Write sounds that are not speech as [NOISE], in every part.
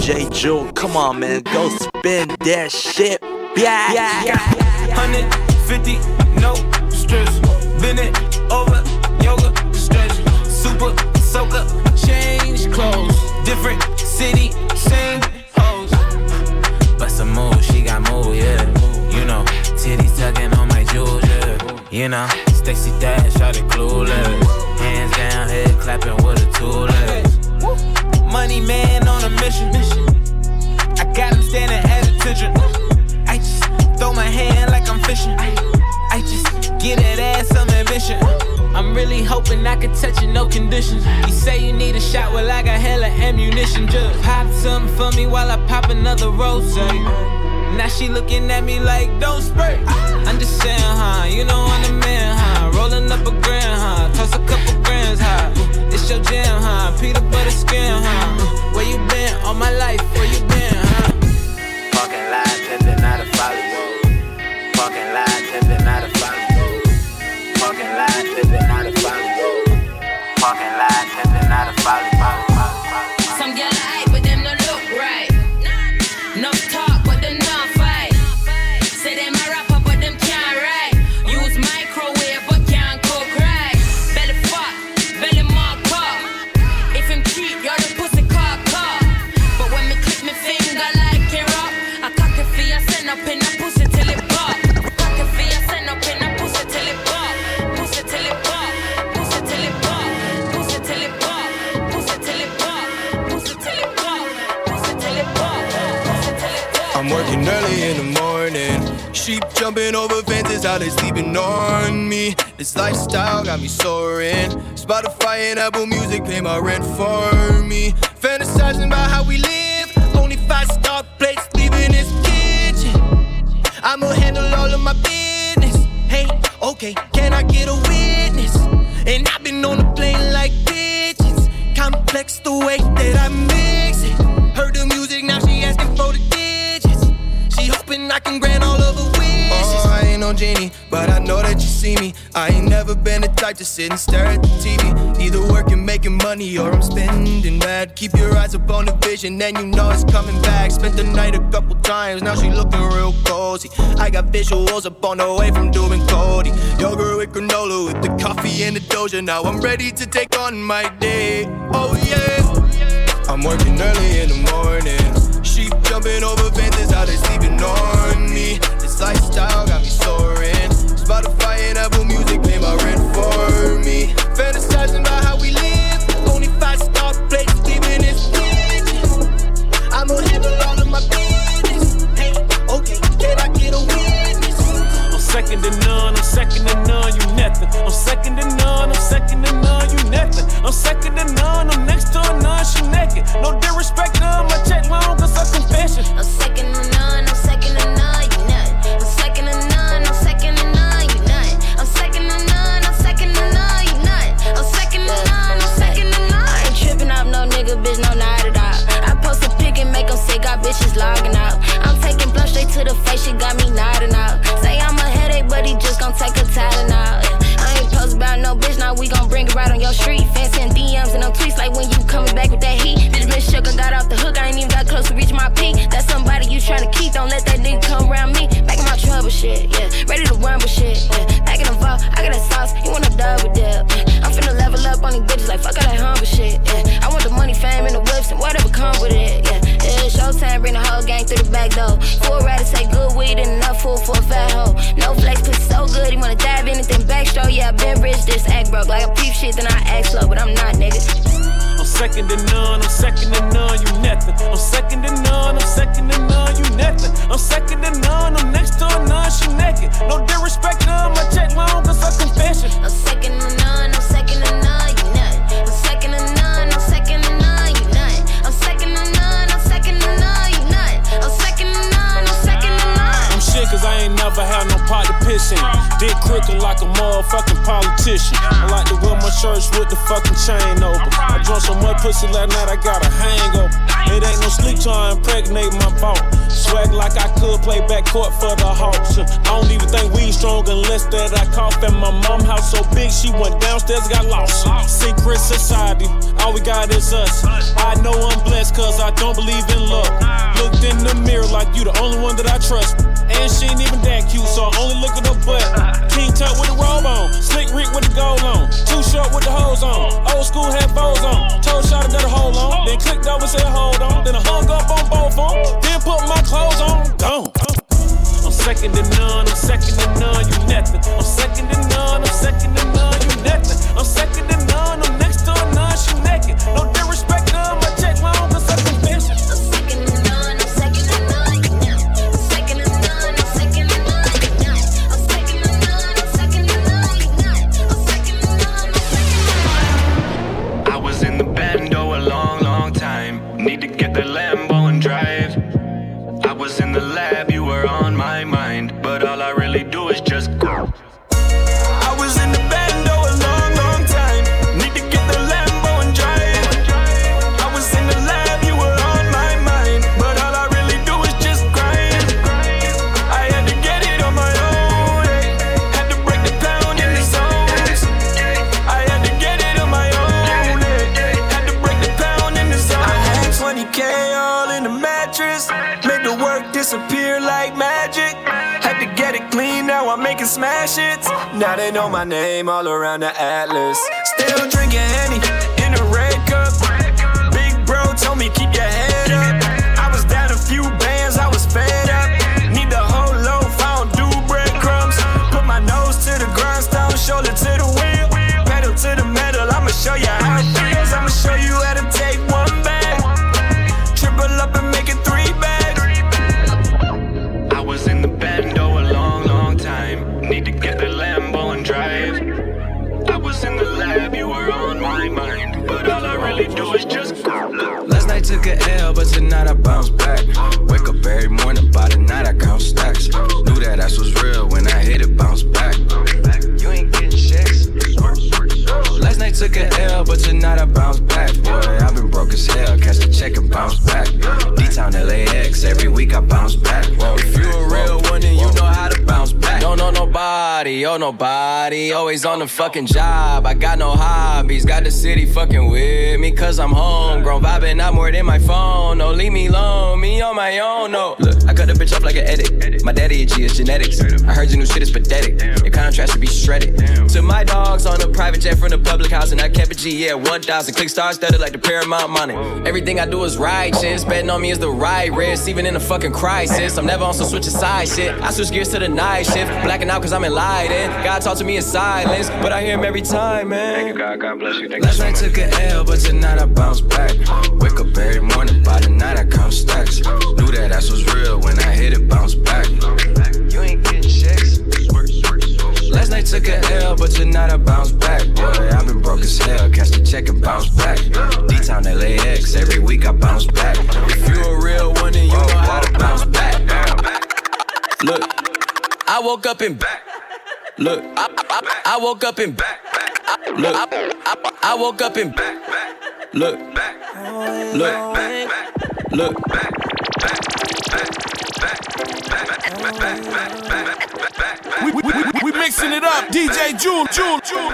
J. Jewel. Come on, man, go spin that shit. Yeah, yeah. yeah. 150, no stress. Bend it over, yoga, stretch. Super soaker, change clothes. Different city, same hoes. But some move, she got move, yeah. You know, titties tugging on my jewels, yeah. You know, Stacey Dash, shot it clueless. Hands down, head clapping with a tool. Money man on a mission. I got him standing at attention. I just throw my hand like I'm fishing. I just get that ass some ambition. I'm really hoping I can touch it, no conditions. You say you need a shot, well, I got hella ammunition. Just pop something for me while I pop another rose. Now she looking at me like, don't spray. I'm just saying, huh? You know I'm the man, huh? Rolling up a grand, huh? Toss a couple? It's your jam, huh? Peter butter skin, huh? Uh, where you been all my life? Where you been, huh? Fucking lie, pimpin', not a follow. Fucking lie, pimpin', not working early in the morning. Sheep jumping over fences, how they sleeping on me. This lifestyle got me soaring. Spotify and Apple Music pay my rent for me. Fantasizing about how we live. Only five star plates leaving this kitchen. I'ma handle all of my business. Hey, okay, can I get a witness? And I've been on the plane like pigeons. Complex the way that I mix it. Hoping I grant all wishes. Oh, I ain't no genie, but I know that you see me. I ain't never been the type to sit and stare at the TV. Either working, making money, or I'm spending bad. Keep your eyes up on the vision, then you know it's coming back. Spent the night a couple times, now she looking real cozy. I got visuals up on the way from doing Cody. Yogurt with granola, with the coffee and the doja. Now I'm ready to take on my day. Oh yeah. I'm working early in the morning. Sheep jumping over fences, how they sleeping on me. This lifestyle got me soaring. Spotify and Apple Music pay my rent for me. Fantasizing about how we live. Second to none, I'm second to none, you nothing. I'm second to none, I'm second to none, you nothing. I'm second to none, I'm next to none, she naked. No disrespect, none, my check long, cause a confession. I'm second to none, I'm second to none, with that heat. Bitch been shook, I got off the hook, I ain't even got close to reach my peak. That's somebody you tryna keep, don't let that nigga come around me. Back in my trouble shit, yeah. Ready to run with shit, yeah. Back in the vault, I got that sauce, you wanna double dip. Yeah. I'm finna level up on these bitches like fuck all that humble shit, yeah. I want the money, fame, and the whips and whatever come with it, yeah. Showtime, bring the whole gang through the back door. Full rider say good weed and enough for a fat hoe. No flex, pussy so good, he wanna dive anything backstroke. Yeah, I been rich, this act broke. Like a peep shit, then I act slow, but I'm not, nigga. Second to none, I'm second to none, you nothing. I'm second to none, I'm second to none, you nothing. I'm second to none, I'm next to a none, she naked. No disrespect, none, my check long, cause a confession. I'm second to none, to. Dick crooked like a motherfucking politician. I like to wear my shirts with the fucking chain open. I drunk some more pussy last night, I got a hangover. It ain't no sleep till I impregnate my bone. Swag like I could play backcourt for the Hawks. I don't even think we strong unless that I cough. And my mom house so big, she went downstairs, got lost. Secret society, all we got is us. I know I'm blessed cause I don't believe in luck. Looked in the mirror like you the only one that I trust. And she ain't even that cute, so I only look at her butt. King Tut with the robe on, Slick Rick with the gold on, Too short with the hose on, old school had bows on. Told shot got a hold on, then clicked over said hold now smash it. Now they know my name all around the atlas. Still drinking Henny Last night took a L, but tonight I bounce back. Wake up every morning, by the night I count stacks. Knew that ass was real when I hit it, bounce back. You ain't getting checks. Last night took a L, but tonight I bounce back. Boy, I've been broke as hell, catch the check and bounce back. D-Town LAX, every week I bounce oh nobody, always on the fucking job. I got no hobbies, got the city fucking with me, cause I'm homegrown. Vibing out more than my phone, no, leave me alone, me on my own, no. Look, I cut the bitch up like an edit. My daddy a G is genetics. I heard your new shit is pathetic. Your contrast should be shredded. To my dogs on a private jet from the public house, and I kept a G, yeah, 1,000. Click stars studded like the Paramount money. Everything I do is righteous. Betting on me is the right risk, even in a fucking crisis. I'm never on some switch of side shit. I switch gears to the night shift. Blacking out cause I'm enlightened. God talk to me in silence, but I hear him every time, man. God, God bless you. Thank Last night took a L, but tonight I bounce back. Wake up every morning, by the night I count stacks. Knew that ass was real when I hit it, bounce back. You ain't getting checks. Last night took a L, but tonight I bounce back. Boy, I've been broke as hell, catch the check and bounce back. D-Town LAX, every week I bounce back. If you a real one, then you know how to bounce back. Look, I woke up in back. Look, I, I, I woke up in back. Look, I, I, I woke up in back. Look, look, look. We, we, we, we mixing it up, DJ June, June, June.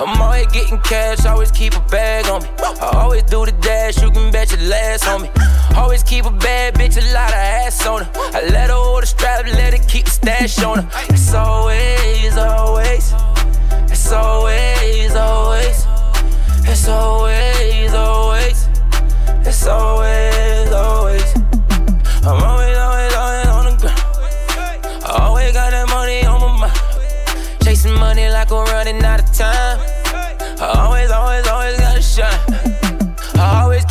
I'm always getting cash, always keep a bag on me. I always do the dash, you can bet your last on me. Always keep a bad bitch, a lot of ass on her. I let her hold the strap, let her keep the stash on her. It's always, always. It's always, always. It's always, always. It's always, always. I'm always, always, always on the ground. I always got that money on my mind. Chasing money like I'm running out of time. I always, always, always gotta shine.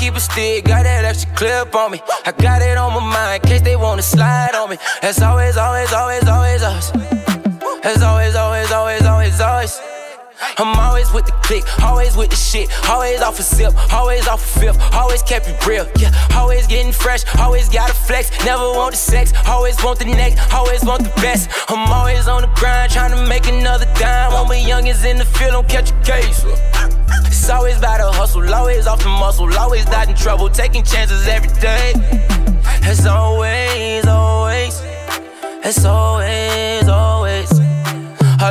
Keep a stick, got that extra clip on me. I got it on my mind, in case they wanna slide on me. That's always, always, always, always us. That's always, always, always, always, always. I'm always with the click, always with the shit, always off a sip, always off a fifth, always kept it real, yeah. Always getting fresh, always gotta flex, never want the sex, always want the next, always want the best. I'm always on the grind, trying to make another dime. When we youngins in the field, don't catch a case. It's always about the hustle, always off the muscle, always dodging trouble, taking chances every day. As always, always, as always, always.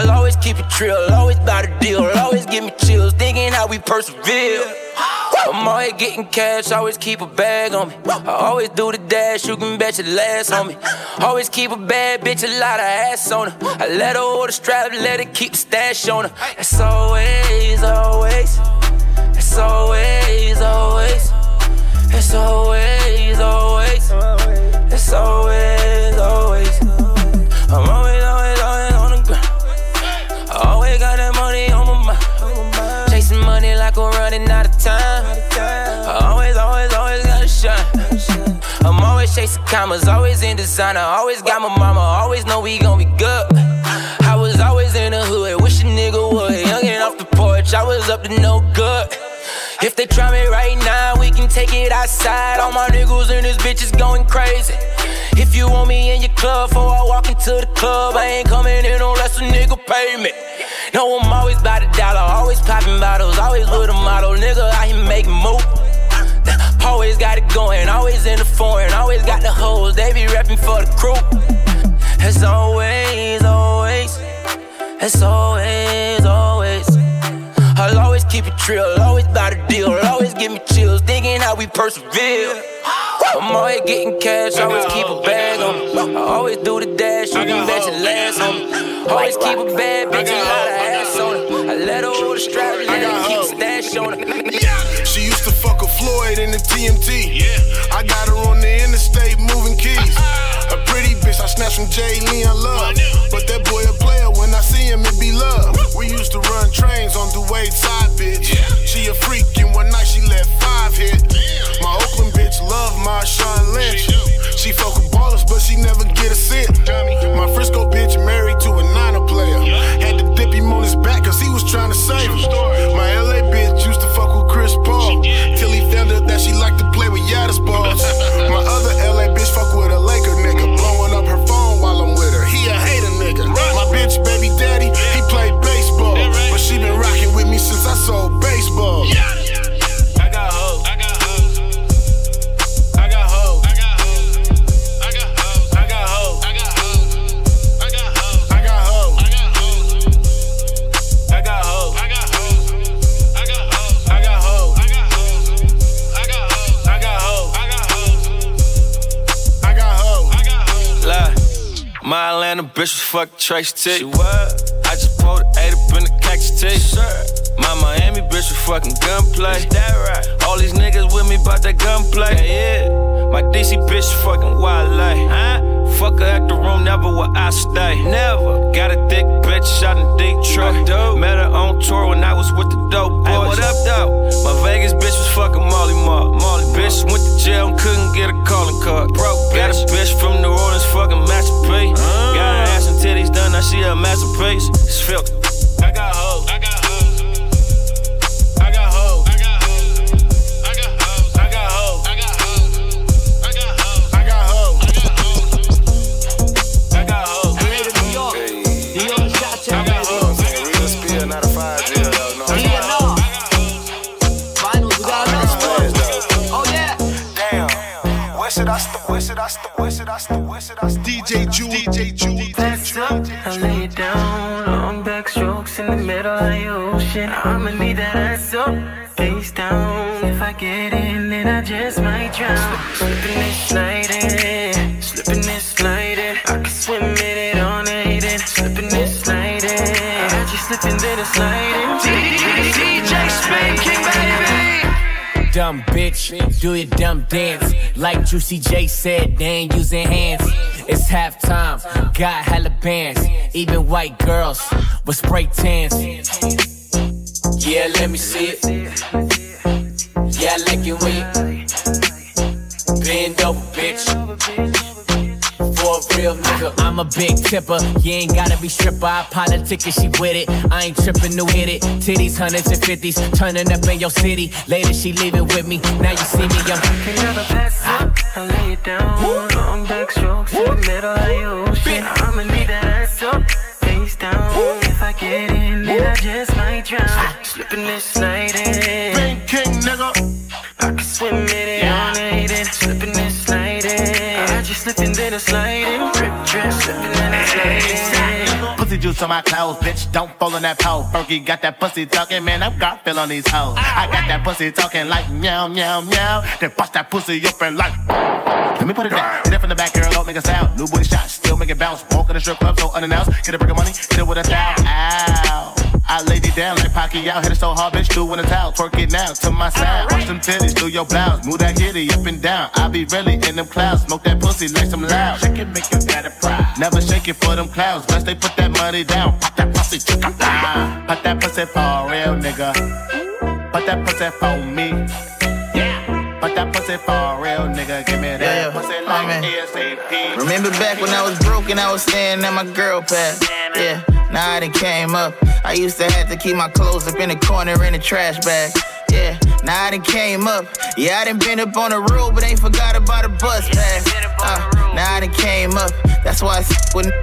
I'll always keep it real, always about a deal, always give me chills, thinking how we persevere. I'm always getting cash, always keep a bag on me. I always do the dash, you can bet your last on me. Always keep a bad bitch, a lot of ass on her. I let her hold the strap, let her keep the stash on her. It's always, always. It's always, always. It's always, always. It's always. Running out of time. I always, always, always gotta shine. I'm always chasing commas, always in designer. Always got my mama, always know we gon' be good. I was always in the hood, wish a nigga would. Youngin' off the porch, I was up to no good. If they try me right now, we can take it outside. All my niggas and this bitch is going crazy. If you want me in your club before I walk into the club, I ain't coming in unless a nigga pay me. No, I'm always by the dollar, always popping bottles, always with a model. Nigga, I can make move. Always got it going, always in the foreign, always got the hoes, they be reppin' for the crew. As always, always, as always, always. I'll always keep it real, always about a deal, always give me chills, thinking how we persevere. I'm always getting cash, always keep a bag on me. I always do the dash, you can bet your last on me. Always keep a bad bitch, a lot of ass on her. I let her hold the strap, let her keep stash on her. She used to fuck a Floyd in the TMT. Yeah. I got her on the interstate moving keys. [LAUGHS] A pretty bitch I snatched from Jay Leon Love. But that boy a player, when I see him, it be love. We used to run trains on the way side, bitch. She a freak, Marshawn Lynch. She fuck with ballers, but she never get a sit. My Frisco fuck trash tick. She what? I just pulled T. My Miami bitch was fucking gunplay. that right? All these niggas with me bout that gunplay. Yeah, yeah. My DC bitch fucking wild Huh? Fuck her at the room, never will I stay. Never. Got a thick bitch out in Detroit. Oh, Met her on tour when I was with the dope boys. Hey, what up, though? My Vegas bitch was fucking Molly Mark. Molly bitch went to jail and couldn't get a calling card. Broke Got a bitch from New Orleans, fucking Master P. Uh. Got her ass and titties done, now she a masterpiece. It's filthy. I'ma need that ass up, face down. If I get in, then I just might drown. Slipping and sliding, slipping and sliding. I can swim in it all night and slipping and sliding. I just slipping then and sliding. DJ Spanking, baby. Dumb bitch, do your dumb dance. Like Juicy J said, they ain't using hands. It's halftime, got hella bands. Even white girls with spray tans. Yeah, let me see it. Yeah, I like it when you bend over, bitch. For a real nigga, I'm a big tipper. You ain't gotta be stripper. I politic and she with it. I ain't tripping to hit it. Titties, hundreds and fifties, turning up in your city. Later she leaving with me. Now you see me, I'm Can never pass up, I lay it down. Long backstrokes in the middle of the ocean. I'ma need that ass up, face down. If I get in, then I just might drown. Slipping and sliding. Bank king, nigga. I can swim in it all night and slipping and sliding. Uh-huh. I just slipping then a sliding. Drip, drip, slipping and a sliding. Pussy juice on my clothes, bitch. Don't fall in that pole. Fergie got that pussy talking, man. I'm got feel on these hoes. I got that pussy talking like meow, meow, meow. Then bust that pussy up and like. Let me put it down. Hit it from the back, girl, don't make a sound. New booty shot, still make it bounce. Walk in the strip club, so unannounced. Get a brick of money, hit it with a thou. Ow. I laid it down like Pacquiao, hit it so hard, bitch, do in a towel. Twerk it now to my side. Watch them titties through your blouse. Move that kitty up and down. I be really in them clouds. Smoke that pussy like some loud. Shake it, make you got it proud. Never shake it for them clouds. Unless they put that money down. Pop that pussy, chick down. Pop that pussy for a real nigga. Put that pussy for me. Yeah. Put that pussy for a real nigga. Give me that Yeah, yeah. pussy ASAP. Remember back when I was broke and I was staying at my girl pad? Yeah, now I done came up. I used to have to keep my clothes up in the corner in the trash bag. Yeah, now I done came up. Yeah, I done been up on the road, but ain't forgot about a bus pass. Uh,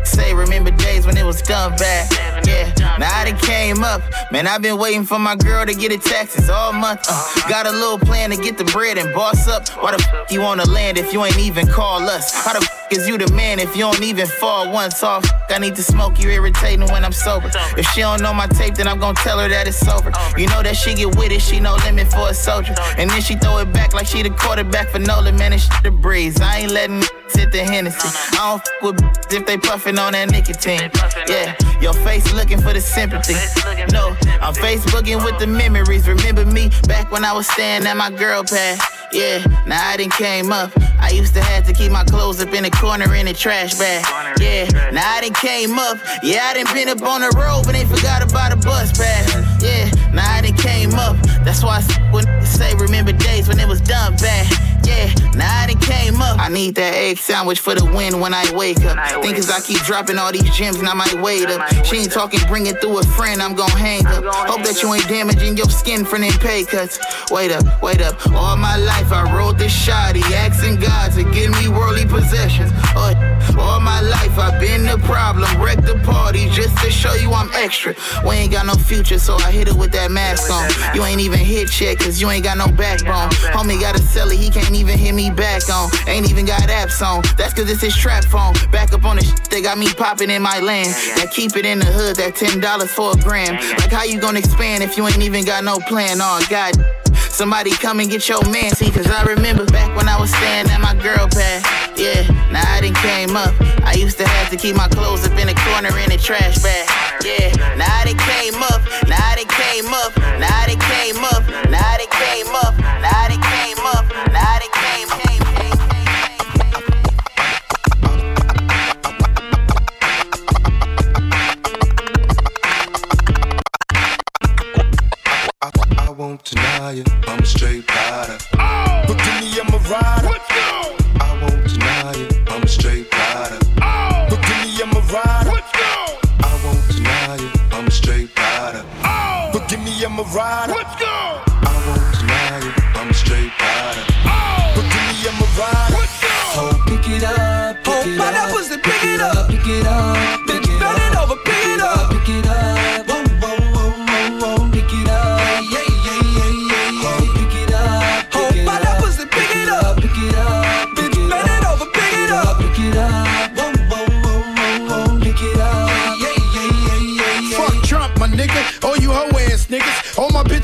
say remember days when it was done bad. Yeah, now I done came up. Man, I've been waiting for my girl to get her taxes all month. Uh, got a little plan to get the bread and boss up. Why the f you wanna land if you ain't even call us? How the f is you the man if you don't even fall once off? I need to smoke you irritating when I'm sober. If she don't know my tape, then I'm gonna tell her that it's over. You know that she get with it, she no limit for a soldier. And then she throw it back like she the quarterback for Nolan, man, it's the breeze. I ain't letting sit the Hennessy. I don't f with if they puffin' on that nicotine. Yeah, your face looking for the sympathy. No, I'm Facebooking with the memories. Remember me back when I was staying at my girl pad. Yeah, now I done came up. I used to have to keep my clothes up in the corner in the trash bag. Yeah, now I done came up. Yeah, I done been up on the road, but ain't forgot about a bus pass. Yeah, now I done came up. That's why I when say remember days when it was done bad. I need that egg sandwich for the win when I wake up. Think as I keep dropping all these gems and I might wait up. She ain't talking, bring it through a friend, I'm gon' hang up. Hope that you ain't damaging your skin from them pay cuts. Wait up, wait up. All my life I rode this shoddy, asking God to give me worldly possessions. Uh, all my life I've been the problem, wreck the party just to show you I'm extra. We ain't got no future, so I hit it with that mask on. You ain't even hit yet, cause you ain't got no backbone. Homie got a celly, he can't even hit me back on. Ain't even got apps on. That's cause it's his trap phone. Back up on the shit they got me popping in my land. That keep it in the hood, that $10 for a gram. Like how you gonna expand if you ain't even got no plan? Oh, God. Somebody come and get your man, see, cause I remember back when I was staying at my girl pad. Yeah, now I done came up. I used to have to keep my clothes up in the corner in the trash bag. Yeah, now I done came up. Now I done came up. Now I done came up. Now I done came up. Now I done came up.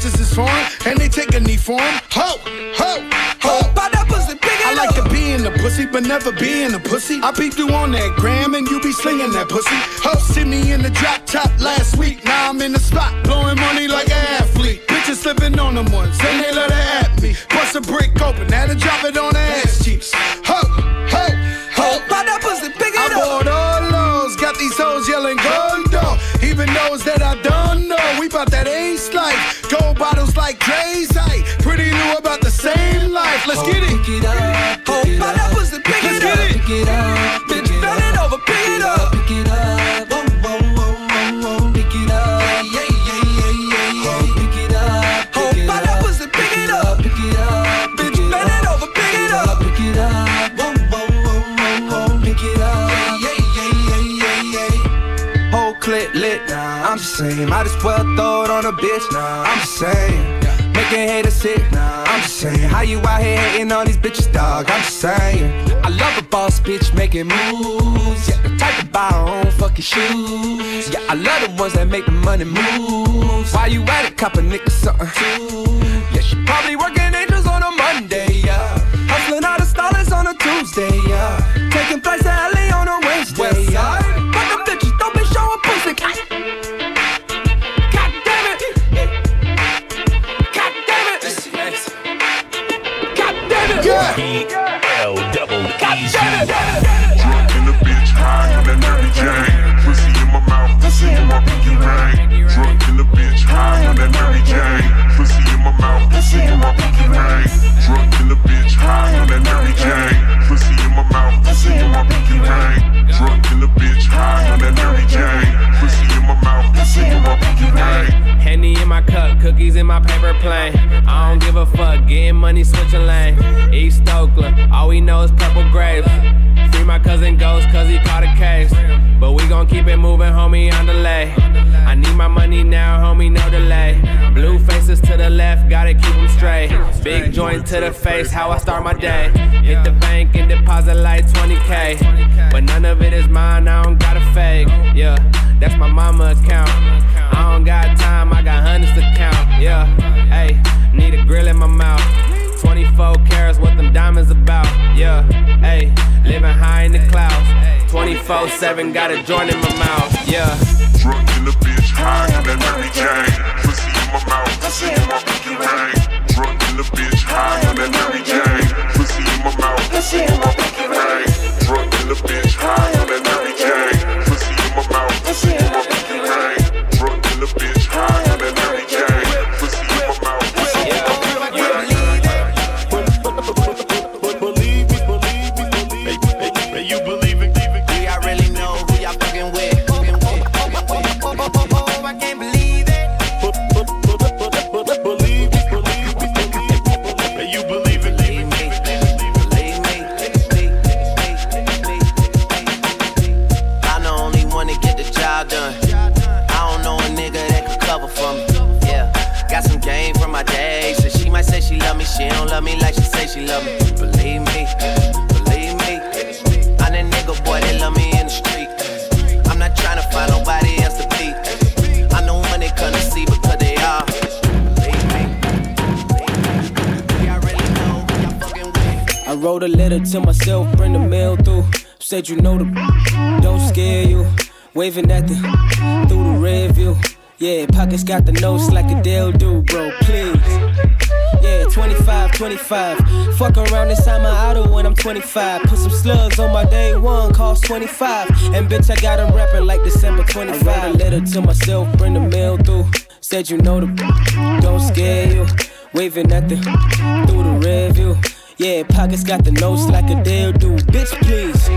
Bitches is foreign, and they take a knee for 'em. Ho, ho, ho. Oh, that pussy, pick it I like to be in the pussy, but never be in the pussy. I peep you on that gram, and you be slinging that pussy. Ho, see me in the drop top last week. Now I'm in the spot, blowing money like an athlete. Bitches slipping on them ones, and they let her at me. Bust a brick open, now to drop it on the ass cheeks. Ho, ho, ho. Oh, that pussy, pick it I bought all those, got these hoes yelling gold dog. Even those that I don't know, we bout that ace life. Let's get it. Pick it up. Oh, that pussy, pick it up. Pick it up. Bitch, bend over, pick it up. Pick it up. Whoa, whoa, whoa, whoa, whoa. Pick it up. Yeah, yeah, yeah, yeah, yeah. Pick it up. Oh, that pussy, pick it up. Pick it up. Bitch, bend it over, pick it up. Pick it up. Whoa, whoa, whoa, whoa, whoa. Pick it up. Yeah, yeah, yeah, yeah, yeah. Whole clip lit, nah, I'm just saying, might as well throw it on a bitch. Nah, I'm just saying. Making haters sick. How you out here hating on these bitches, dog? I'm just saying. I love a boss bitch making moves. Yeah, the type to buy her own fucking shoes. Yeah, I love the ones that make the money move. Why you at it, cop a nigga something? Yeah, she probably working angels on a Monday, yeah. Hustling all the stars on a Tuesday, yeah. Taking flights to Yeah. L double damn it. Drunk in the bitch, high on Jane. Cookies in my paper plane. I don't give a fuck, getting money, switching lane. East Oakland, all we know is purple grapes. Free my cousin Ghost, cause he caught a case. But we gon' keep it moving, homie, on delay. I need my money now, homie, no delay. Blue faces to the left, gotta keep them straight. Big joint to the face, how I start my day. Hit the bank and deposit like 20k. But none of it is mine, I don't got a fake. Yeah, that's my mama account. Yeah, hey, need a grill in my mouth. 24 carats, what them diamonds about. Yeah, hey, living high in the clouds. 24 7, got a joint in my mouth. Yeah. Drunk in the bitch, high on that Mary Jane. Pussy in my mouth, pussy in my pinky ring. Drunk in the bitch, high on that Mary Jane. Pussy in my mouth, pussy in my pinky ring. Drunk in the bitch, high on that Mary letter to myself, bring the mail through. Said you know the don't scare you. Waving at the through the red view. Yeah, pockets got the notes like a Dale do, bro. Please. Yeah, 25, 25. Fuck around inside my auto when I'm 25. Put some slugs on my day one, cost 25. And bitch, I got them rapping like December 25. I wrote a letter to myself, bring the mail through. Said you know the don't scare you. Waving at the through the red view. Yeah, pockets got the notes like a Dale do. Bitch, please.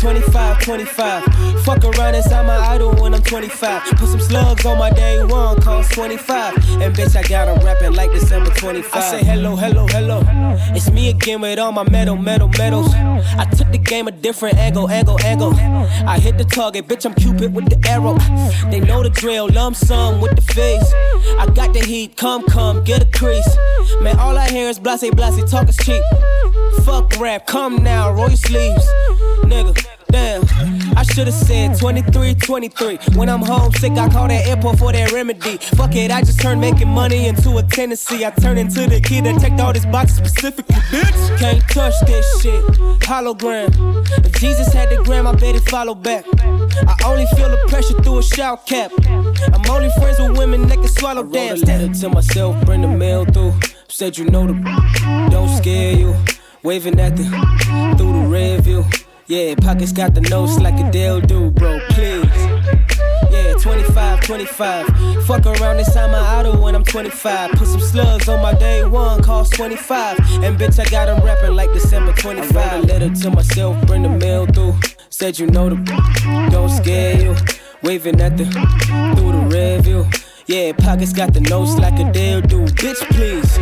25, 25. Fuck around inside my idol when I'm 25. Put some slugs on my day one, cost 25. And bitch, I got 'em rapping like December 25. I say hello, hello, hello. It's me again with all my metal, metal, metals. I took the game a different angle, angle, angle. I hit the target, bitch, I'm Cupid with the arrow. They know the drill, lump sum with the face. I got the heat, come, come, get a crease. Man, all I hear is blase, blase, talk is cheap. Fuck rap, come now, roll your sleeves. Nigga, damn. I should've said 23, 23. When I'm homesick, I call that airport for that remedy. Fuck it, I just turned making money into a tendency. I turn into the kid that checked all this boxes specifically, bitch. Can't touch this shit. Hologram. If Jesus had the gram, I bet he follow back. I only feel the pressure through a shower cap. I'm only friends with women that can swallow dance. I wrote a letter to myself, bring the mail through. Said you know the don't scare you. Waving at the through the red view. Yeah, pockets got the notes like a Dale do, bro. Please. Yeah, 25, 25. Fuck around inside my auto when I'm 25. Put some slugs on my day one, cost 25. And bitch, I got got 'em rapping like December 25. I letter to myself, bring the mail through. Said you know the don't scare you. Waving at the through the red view. Yeah, pockets got the nose like a deal do. Bitch, please.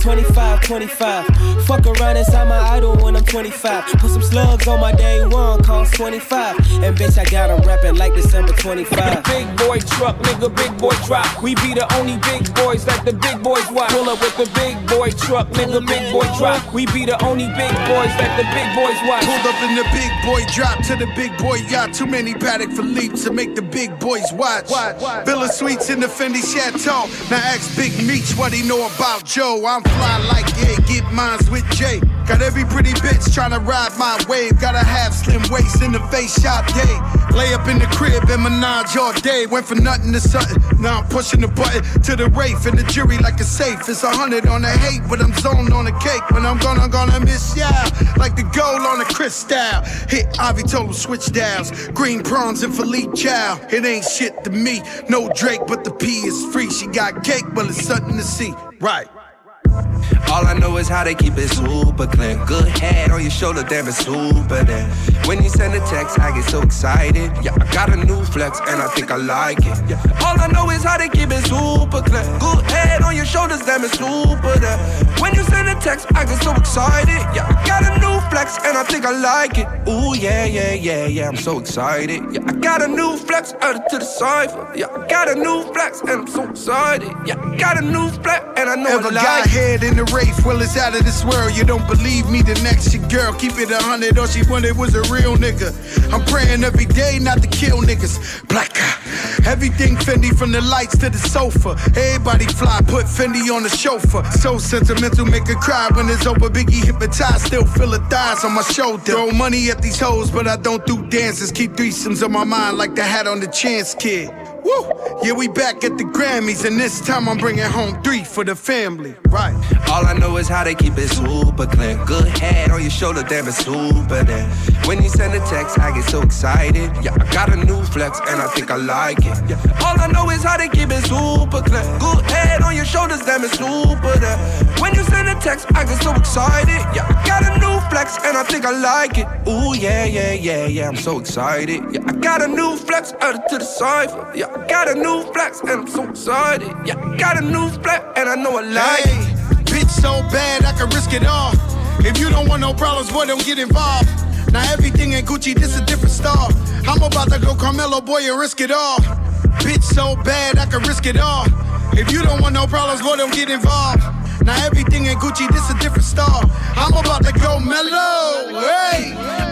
25, 25. Fuck around inside my idol when I'm 25. Put some slugs on my day one, cost 25. And bitch, I got them rapping like December 25. Big boy truck, nigga, big boy drop. We be the only big boys that the big boys watch. Pull up with the big boy truck, nigga, big boy drop. We be the only big boys that the big boys watch. Pulled up in the big boy drop to the big boy yacht. Too many Patek for Philippe to make the big boys watch. Villa Suites in the Fendi Chateau. Now ask Big Meech what he know about Joe. I'm fly like yeah, get mines with Jay. Got every pretty bitch tryna ride my wave. Gotta have slim waist in the face shop, yeah. Lay up in the crib and menage all day. Went from nothing to something. Now I'm pushing the button to the Wraith and the jury like a safe. It's a hundred on the hate, but I'm zoned on the cake. When I'm gonna, gonna miss ya. Like the gold on the crystal. Hit Ivy told him switch dials. Green prawns and Philippe Chow. It ain't shit to me. No Drake, but the P is free. She got cake, but it's something to see. Right. All I know is how they keep it super clean. Good head on your shoulder, damn it's super there. When you send a text, I get so excited. Yeah, I got a new flex and I think I like it. Yeah, all I know is how they keep it super clean. Good head on your shoulders, damn it's super there. When you send a text, I get so excited. Yeah, I got a new flex and I think I like it. Ooh yeah, yeah, yeah, yeah, I'm so excited. Yeah, I got a new flex added to the cipher. Yeah, I got a new flex and I'm so excited. Yeah, I got a new flex and I know Ever I like it. In the Wraith? Well, it's out of this world. You don't believe me? The next your girl. Keep it a hundred. All she wanted was a real nigga. I'm praying every day not to kill niggas. Black. Everything Fendi from the lights to the sofa. Everybody fly, put Fendi on the chauffeur. So sentimental, make her cry when it's over. Biggie hypnotized, still feel her thighs on my shoulder. Throw money at these hoes, but I don't do dances. Keep threesomes on my mind like the hat on the chance kid. Woo! Yeah, we back at the Grammys, and this time I'm bringing home three for the family. Right. All I know is how they keep it super clean. Good head on your shoulder, damn it's super there. When you send a text, I get so excited. Yeah, I got a new flex and I think I like it. Yeah, all I know is how they keep it super clean. Good head on your shoulders, damn it's super there. When you send a text, I get so excited. Yeah, I got a new flex and I think I like it. Ooh yeah, yeah, yeah, yeah, I'm so excited. Yeah, I got a new flex added to the cipher. Yeah, I got a new flex and I'm so excited. Yeah, I got a new flex and I know I like it. Bitch so bad I can risk it all. If you don't want no problems, boy, don't get involved. Now everything in Gucci, this a different star. I'm about to go Carmelo, boy, and risk it all. Bitch so bad I can risk it all. If you don't want no problems, boy, don't get involved. Now everything in Gucci, this a different star. I'm about to go mellow.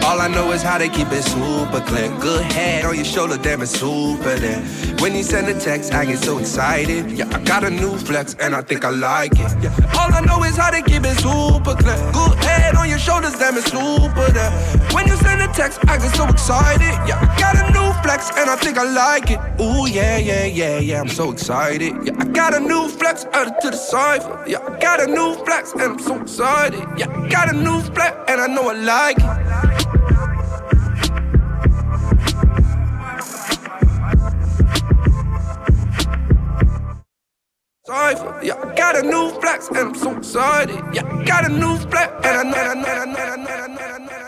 All I know is how they keep it super clean. Good head on your shoulder, damn it's super there. When you send a text, I get so excited. Yeah, I got a new flex and I think I like it. Yeah, all I know is how they keep it super clean. Good head on your shoulders, damn it's super there. When you send a text, I get so excited. Yeah, I got a new flex and I think I like it. Ooh yeah, yeah, yeah, yeah, I'm so excited. Yeah, I got a new flex added to the cipher. Yeah, I got a new flex and I'm so excited. Yeah, I got a new flex and I know I like it. Sorry for, yeah, I got a new flex and I'm so sorry. Yeah, I got a new flex and I know, and I know, and I know, and I know, and I know.